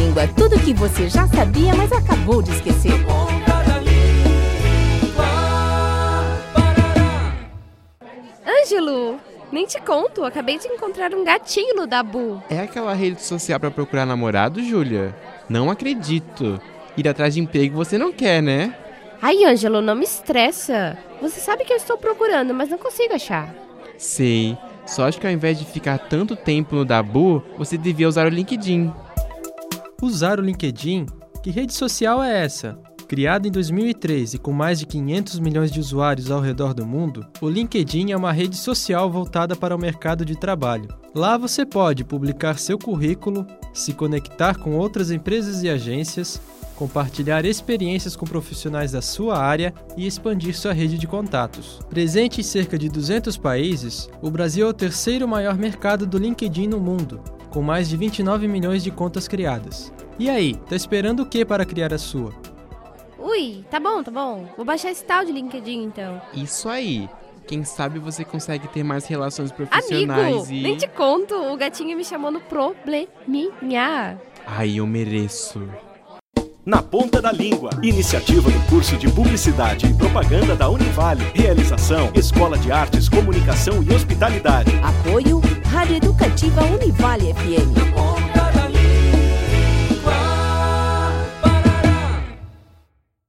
Língua. Tudo que você já sabia, mas acabou de esquecer. Ângelo, nem te conto, acabei de encontrar um gatinho no Dabu. É aquela rede social para procurar namorado, Júlia? Não acredito. Ir atrás de emprego você não quer, né? Ai, Ângelo, não me estressa. Você sabe que eu estou procurando, mas não consigo achar. Sei. Só acho que ao invés de ficar tanto tempo no Dabu, você devia usar o LinkedIn. Usar o LinkedIn? Que rede social é essa? Criado em 2003 e com mais de 500 milhões de usuários ao redor do mundo, o LinkedIn é uma rede social voltada para o mercado de trabalho. Lá você pode publicar seu currículo, se conectar com outras empresas e agências, compartilhar experiências com profissionais da sua área e expandir sua rede de contatos. Presente em cerca de 200 países, o Brasil é o terceiro maior mercado do LinkedIn no mundo, com mais de 29 milhões de contas criadas. E aí, tá esperando o que para criar a sua? Ui, tá bom, tá bom. Vou baixar esse tal de LinkedIn então. Isso aí. Quem sabe você consegue ter mais relações profissionais Amigo, e. nem te conto, o gatinho me chamou no probleminha. Ai, eu mereço. Na Ponta da Língua. Iniciativa do curso de Publicidade e Propaganda da Univale. Realização: Escola de Artes, Comunicação e Hospitalidade. Apoio Rádio Educativa Univale FM.